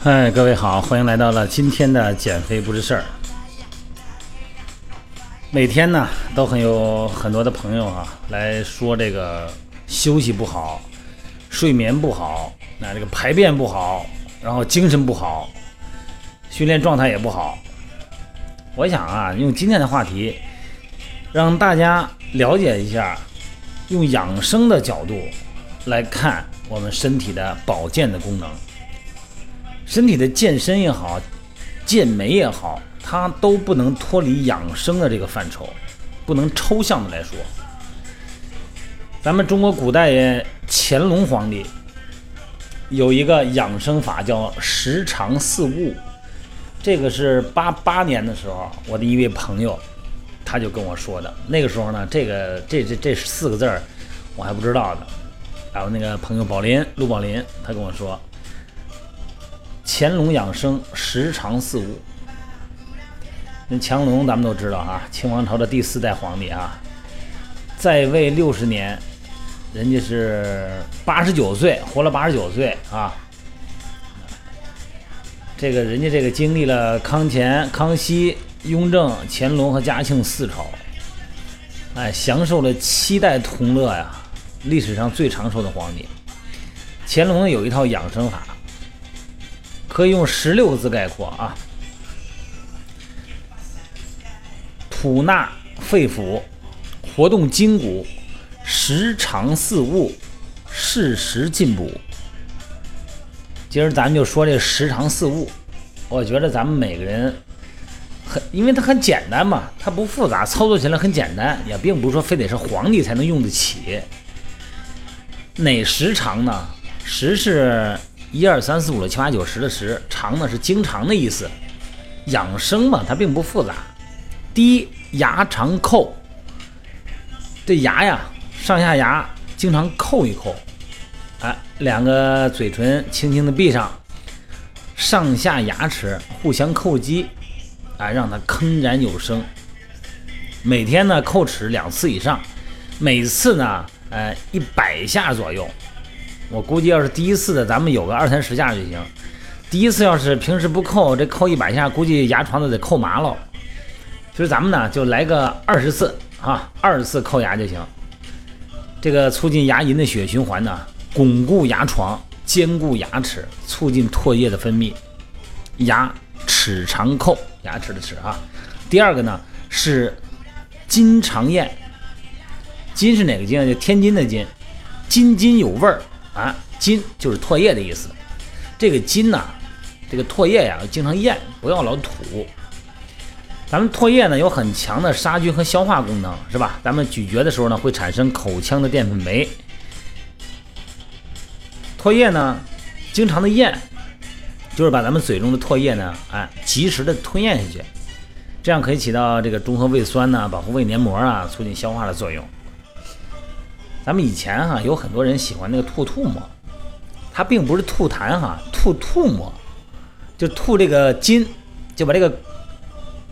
嗨，各位好，欢迎来到了今天的减肥不是事儿。每天呢，都很有很多的朋友啊来说这个休息不好，睡眠不好，那这个排便不好，然后精神不好，训练状态也不好。我想啊，用今天的话题，让大家了解一下，用养生的角度来看我们身体的保健的功能。身体的健身也好，健美也好，它都不能脱离养生的这个范畴，不能抽象的来说。咱们中国古代乾隆皇帝有一个养生法叫十常四物，这个是八八年的时候，我的一位朋友他就跟我说的。那个时候呢，这个这这这四个字儿我还不知道呢。然后那个朋友宝林陆宝林他跟我说。乾隆养生十常四物。那乾隆咱们都知道啊，清王朝的第四代皇帝啊，在位六十年，人家是八十九岁，活了八十九岁啊。这个人家这个经历了康乾、康熙、雍正、乾隆和嘉庆四朝，哎，享受了七代同乐呀，历史上最长寿的皇帝。乾隆有一套养生法。可以用十六个字概括啊：吐纳肺腑，活动筋骨，时常四物，适时进补。今儿咱们就说这时常四物，我觉得咱们每个人很，因为它很简单嘛，它不复杂，操作起来很简单，也并不是说非得是皇帝才能用得起。哪时常呢？时是。一二三四五六七八九十的十，长呢是经常的意思。养生嘛，它并不复杂。第一，牙常叩，这牙呀，上下牙经常叩一叩，哎，两个嘴唇轻轻的闭上，上下牙齿互相叩击，哎，让它铿然有声。每天呢叩齿两次以上，每次呢，呃，一百下左右。我估计要是第一次的，咱们有个二三十下就行。第一次要是平时不扣，这扣一百下，估计牙床都得扣麻了。其实咱们呢，就来个二十次啊，二十次扣牙就行。这个促进牙龈的血液循环呢，巩固牙床，坚固牙齿，促进唾液的分泌。牙齿常扣，牙齿的齿啊。第二个呢是津常咽，津是哪个津啊？就天津的津，津津有味儿。啊，津就是唾液的意思。这个津呐，这个唾液呀，经常咽，不要老吐。咱们唾液呢，有很强的杀菌和消化功能，是吧？咱们咀嚼的时候呢，会产生口腔的淀粉酶。唾液呢，经常的咽，就是把咱们嘴中的唾液呢，哎，及时的吞咽下去，这样可以起到这个中和胃酸呢，保护胃黏膜啊，促进消化的作用。咱们以前哈有很多人喜欢那个吐吐沫，它并不是吐痰哈，吐吐沫，就吐这个津，就把这个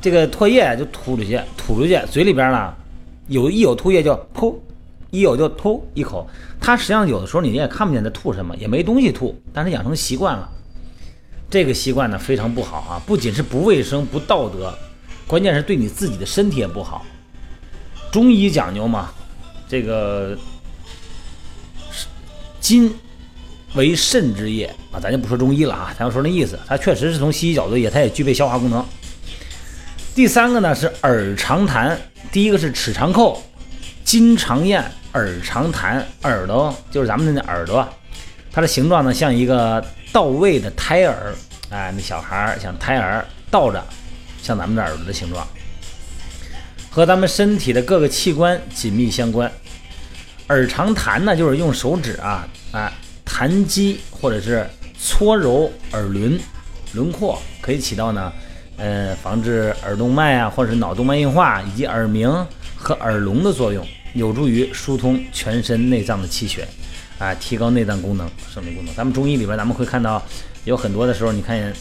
这个唾液就吐出去，吐出去，嘴里边呢有一有吐液就噗，一有就吐一口。它实际上有的时候你也看不见它吐什么，也没东西吐，但是养成习惯了，这个习惯呢非常不好啊，不仅是不卫生不道德，关键是对你自己的身体也不好。中医讲究嘛，这个。金为肾之液啊，咱就不说中医了啊，咱要说那意思，它确实是从西医角度也，它也具备消化功能。第三个呢是耳常痰，第一个是齿常叩，金常咽，耳常痰，耳朵就是咱们的那耳朵，它的形状呢像一个倒位的胎儿，哎，那小孩儿像胎儿倒着，像咱们的耳朵的形状，和咱们身体的各个器官紧密相关。耳长弹呢，就是用手指啊，啊弹击或者是搓揉耳轮轮廓，可以起到呢，呃，防治耳动脉啊，或者是脑动脉硬化以及耳鸣和耳聋的作用，有助于疏通全身内脏的气血，啊，提高内脏功能、生理功能。咱们中医里边，咱们会看到有很多的时候，你看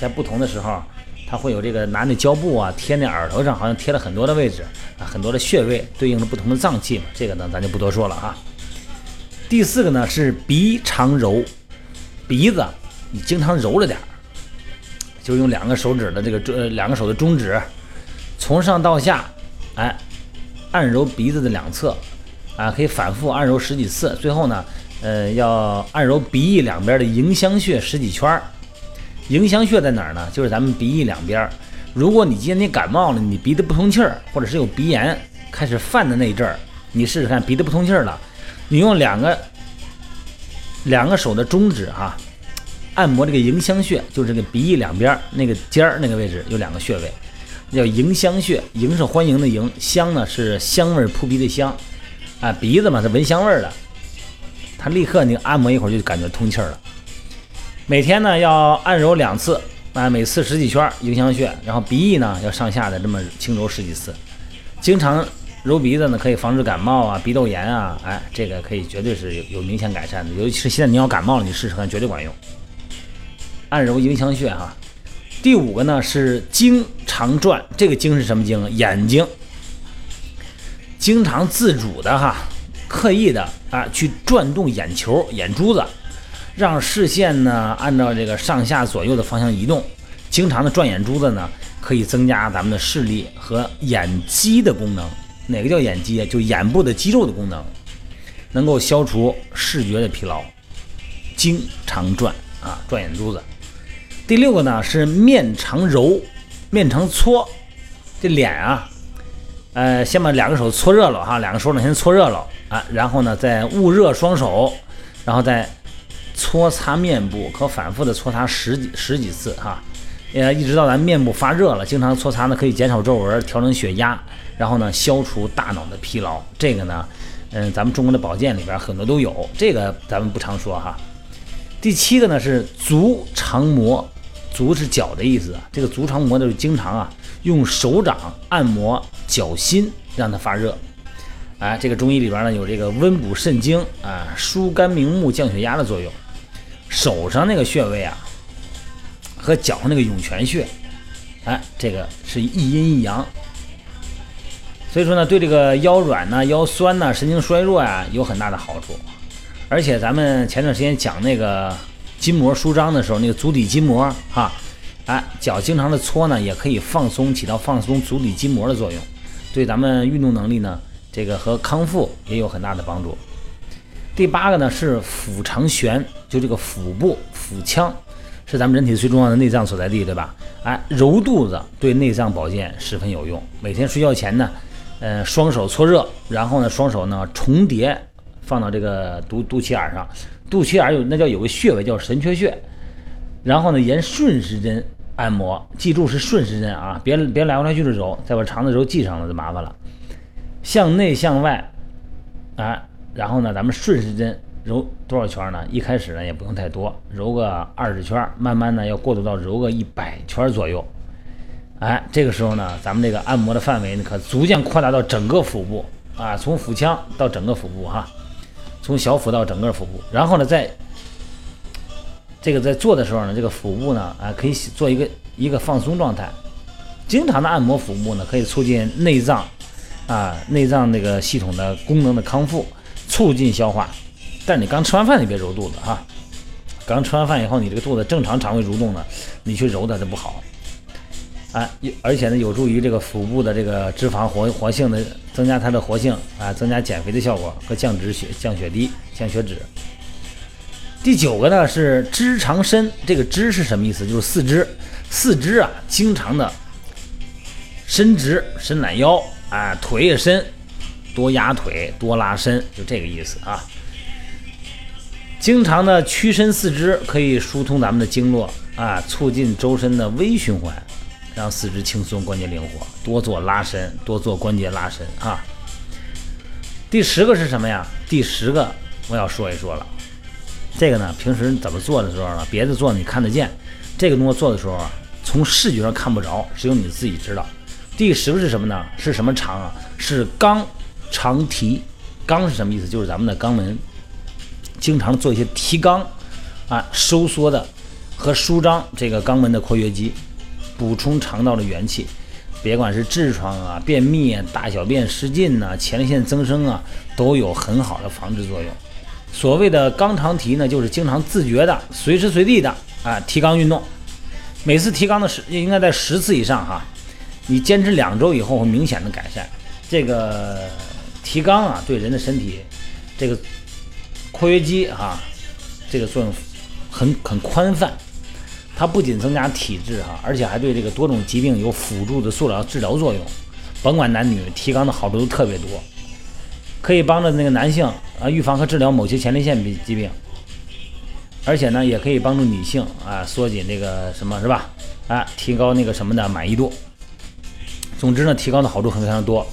在不同的时候。它会有这个拿那胶布啊贴那耳朵上，好像贴了很多的位置啊，很多的穴位对应的不同的脏器嘛。这个呢，咱就不多说了啊。第四个呢是鼻常揉，鼻子你经常揉着点儿就用两个手指的这个中两个手的中指，从上到下，哎，按揉鼻子的两侧，啊，可以反复按揉十几次。最后呢，呃，要按揉鼻翼两边的迎香穴十几圈儿。迎香穴在哪儿呢？就是咱们鼻翼两边儿。如果你今天感冒了，你鼻子不通气儿，或者是有鼻炎开始犯的那一阵儿，你试试看鼻子不通气儿了，你用两个两个手的中指哈，按摩这个迎香穴，就是这个鼻翼两边儿那个尖儿那个位置有两个穴位，叫迎香穴。迎是欢迎的迎，香呢是香味扑鼻的香，啊，鼻子嘛是闻香味儿的，它立刻你按摩一会儿就感觉通气儿了。每天呢要按揉两次，啊，每次十几圈迎香穴，然后鼻翼呢要上下的这么轻揉十几次，经常揉鼻子呢可以防止感冒啊、鼻窦炎啊，哎，这个可以绝对是有有明显改善的，尤其是现在你要感冒了，你试试看，绝对管用。按揉迎香穴哈。第五个呢是经常转，这个经是什么经？眼睛，经常自主的哈，刻意的啊去转动眼球、眼珠子。让视线呢按照这个上下左右的方向移动，经常的转眼珠子呢，可以增加咱们的视力和眼肌的功能。哪个叫眼肌啊？就眼部的肌肉的功能，能够消除视觉的疲劳。经常转啊，转眼珠子。第六个呢是面常揉，面常搓。这脸啊，呃，先把两个手搓热了哈，两个手掌先搓热了啊，然后呢再捂热双手，然后再。搓擦面部，可反复的搓擦十几十几次哈，呃，一直到咱面部发热了，经常搓擦呢，可以减少皱纹，调整血压，然后呢，消除大脑的疲劳。这个呢，嗯，咱们中国的保健里边很多都有，这个咱们不常说哈。第七个呢是足常摩，足是脚的意思，这个足常摩就是经常啊用手掌按摩脚心，让它发热。哎，这个中医里边呢有这个温补肾精啊，疏肝明目、降血压的作用。手上那个穴位啊，和脚上那个涌泉穴，哎，这个是一阴一阳，所以说呢，对这个腰软呐、腰酸呐、神经衰弱呀有很大的好处。而且咱们前段时间讲那个筋膜舒张的时候，那个足底筋膜哈，哎，脚经常的搓呢，也可以放松，起到放松足底筋膜的作用，对咱们运动能力呢，这个和康复也有很大的帮助。第八个呢是腹肠旋，就这个腹部腹腔是咱们人体最重要的内脏所在地，对吧？哎，揉肚子对内脏保健十分有用。每天睡觉前呢，呃，双手搓热，然后呢，双手呢重叠放到这个肚肚脐眼上，肚脐眼有那叫有个穴位叫神阙穴，然后呢沿顺时针按摩，记住是顺时针啊，别别来回来去的揉，再把长的揉系上了就麻烦了。向内向外，啊。然后呢，咱们顺时针揉多少圈呢？一开始呢也不用太多，揉个二十圈，慢慢呢要过渡到揉个一百圈左右。哎，这个时候呢，咱们这个按摩的范围呢可逐渐扩大到整个腹部啊，从腹腔到整个腹部哈，从小腹到整个腹部。然后呢，在这个在做的时候呢，这个腹部呢啊可以做一个一个放松状态。经常的按摩腹部呢，可以促进内脏啊内脏那个系统的功能的康复。促进消化，但你刚吃完饭你别揉肚子哈。刚吃完饭以后，你这个肚子正常肠胃蠕动呢，你去揉它就不好。啊，而且呢，有助于这个腹部的这个脂肪活活性的增加它的活性啊，增加减肥的效果和降脂血、降血滴、降血脂。第九个呢是肢长伸，这个肢是什么意思？就是四肢，四肢啊，经常的伸直，伸懒腰啊，腿也伸。多压腿，多拉伸，就这个意思啊。经常的屈伸四肢，可以疏通咱们的经络啊，促进周身的微循环，让四肢轻松，关节灵活。多做拉伸，多做关节拉伸啊。第十个是什么呀？第十个我要说一说了。这个呢，平时怎么做的时候呢？别的做你看得见，这个动作做的时候啊，从视觉上看不着，只有你自己知道。第十个是什么呢？是什么长啊？是肛。长提肛是什么意思？就是咱们的肛门，经常做一些提肛啊、收缩的和舒张这个肛门的括约肌，补充肠道的元气。别管是痔疮啊、便秘、啊、大小便失禁呐、前列腺增生啊，都有很好的防治作用。所谓的肛长提呢，就是经常自觉的、随时随地的啊提肛运动，每次提肛的时应该在十次以上哈。你坚持两周以后会明显的改善。这个提肛啊，对人的身体这个括约肌啊，这个作用很很宽泛。它不仅增加体质哈，而且还对这个多种疾病有辅助的塑料治疗作用。甭管男女，提肛的好处都特别多，可以帮着那个男性啊预防和治疗某些前列腺病疾病，而且呢也可以帮助女性啊缩紧这个什么是吧？啊，提高那个什么的满意度。总之呢，提肛的好处很非常多，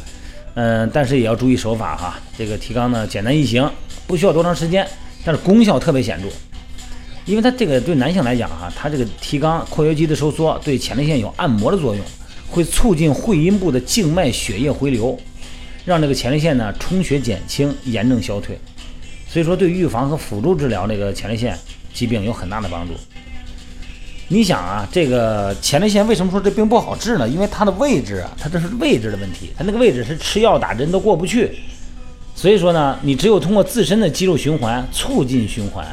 嗯，但是也要注意手法哈。这个提肛呢简单易行，不需要多长时间，但是功效特别显著。因为它这个对男性来讲哈，它这个提肛括约肌的收缩对前列腺有按摩的作用，会促进会阴部的静脉血液回流，让这个前列腺呢充血减轻，炎症消退。所以说对预防和辅助治疗这个前列腺疾病有很大的帮助。你想啊，这个前列腺为什么说这病不好治呢？因为它的位置啊，它这是位置的问题，它那个位置是吃药打针都过不去。所以说呢，你只有通过自身的肌肉循环，促进循环。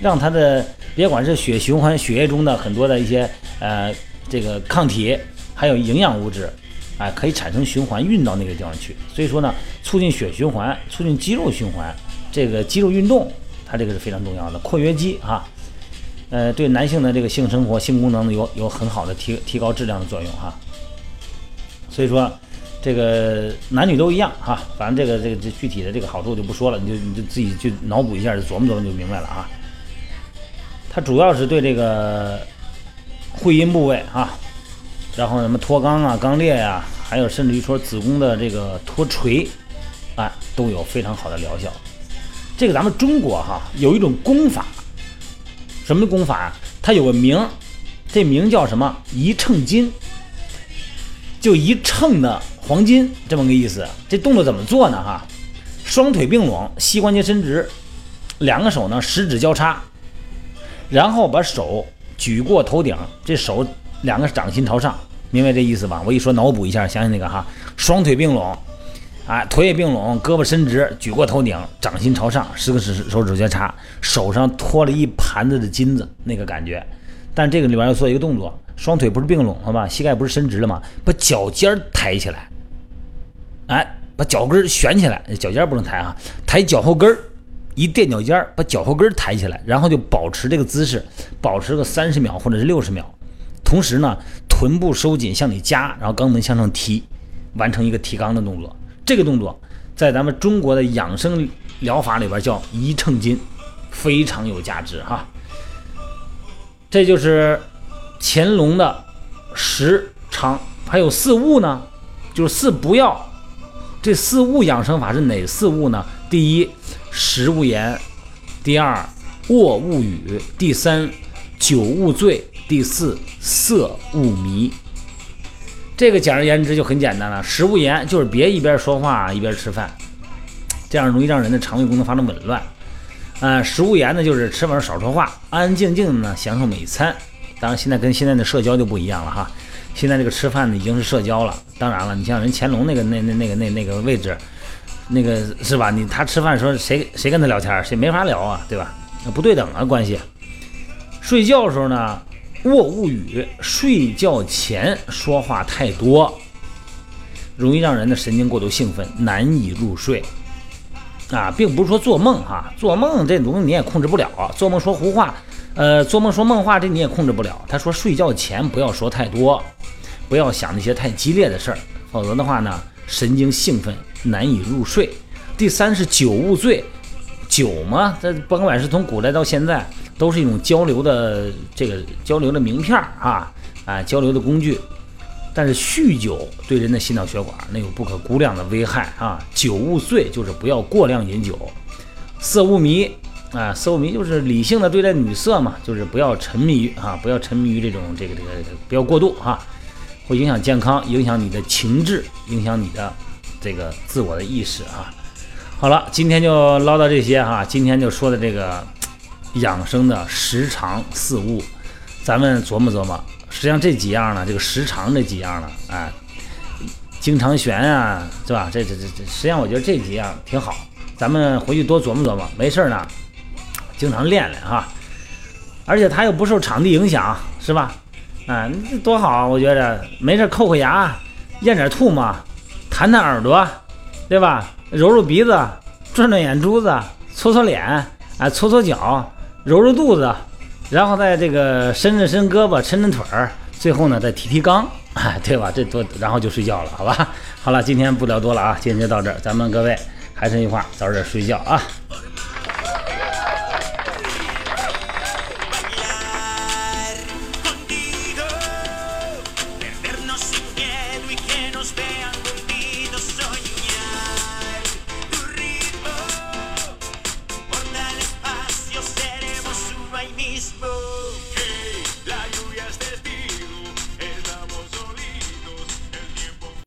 让它的别管是血循环，血液中的很多的一些呃这个抗体，还有营养物质，哎，可以产生循环运到那个地方去。所以说呢，促进血循环，促进肌肉循环，这个肌肉运动，它这个是非常重要的。括约肌哈，呃，对男性的这个性生活、性功能有有很好的提提高质量的作用哈。所以说，这个男女都一样哈，反正这个这个这具体的这个好处就不说了，你就你就自己去脑补一下，琢磨琢磨就明白了啊。它主要是对这个会阴部位啊，然后什么脱肛啊、肛裂呀，还有甚至于说子宫的这个脱垂啊，都有非常好的疗效。这个咱们中国哈有一种功法，什么功法啊？它有个名，这名叫什么？一秤金，就一秤的黄金这么个意思。这动作怎么做呢？哈，双腿并拢，膝关节伸直，两个手呢十指交叉。然后把手举过头顶，这手两个掌心朝上，明白这意思吧？我一说脑补一下，想想那个哈，双腿并拢，啊，腿也并拢，胳膊伸直，举过头顶，掌心朝上，十个手手指交叉，手上托了一盘子的金子，那个感觉。但这个里边要做一个动作，双腿不是并拢了吗？膝盖不是伸直了吗？把脚尖抬起来，哎，把脚跟悬起来，脚尖不能抬啊，抬脚后跟。一垫脚尖，把脚后跟抬起来，然后就保持这个姿势，保持个三十秒或者是六十秒。同时呢，臀部收紧向里夹，然后肛门向上提，完成一个提肛的动作。这个动作在咱们中国的养生疗法里边叫一秤金，非常有价值哈。这就是乾隆的十常，还有四物呢，就是四不要。这四物养生法是哪四物呢？第一。食勿言，第二卧勿语，第三酒勿醉，第四色勿迷。这个简而言之就很简单了。食物言就是别一边说话一边吃饭，这样容易让人的肠胃功能发生紊乱。啊，食物言呢就是吃完少说话，安安静静的呢享受每餐。当然现在跟现在的社交就不一样了哈，现在这个吃饭呢已经是社交了。当然了，你像人乾隆那个那那那个那那个位置。那个是吧？你他吃饭的时候，谁谁跟他聊天，谁没法聊啊，对吧？那不对等啊关系。睡觉的时候呢，卧勿语，睡觉前说话太多，容易让人的神经过度兴奋，难以入睡。啊，并不是说做梦哈，做梦这东西你也控制不了，做梦说胡话，呃，做梦说梦话这你也控制不了。他说睡觉前不要说太多，不要想那些太激烈的事儿，否则的话呢，神经兴奋。难以入睡。第三是酒勿醉，酒嘛，这甭管是从古代到现在，都是一种交流的这个交流的名片儿啊啊，交流的工具。但是酗酒对人的心脑血管那有不可估量的危害啊！酒勿醉就是不要过量饮酒。色勿迷啊，色勿迷就是理性的对待女色嘛，就是不要沉迷于啊，不要沉迷于这种这个这个不要过度哈，会影响健康，影响你的情志，影响你的。这个自我的意识啊，好了，今天就唠叨这些哈。今天就说的这个养生的时常四物，咱们琢磨琢磨。实际上这几样呢，这个时常这几样呢，哎，经常悬啊，是吧？这这这这，实际上我觉得这几样挺好，咱们回去多琢磨琢磨。没事呢，经常练练哈。而且它又不受场地影响，是吧？啊，多好啊！我觉着没事扣扣牙，咽点吐沫，弹弹耳朵，对吧？揉揉鼻子，转转眼珠子，搓搓脸，啊，搓搓脚，揉揉肚子，然后再这个伸伸伸胳膊，抻抻腿儿，最后呢再提提肛，哎，对吧？这多，然后就睡觉了，好吧？好了，今天不聊多了啊，今天就到这儿，咱们各位还是那句话，早点睡觉啊。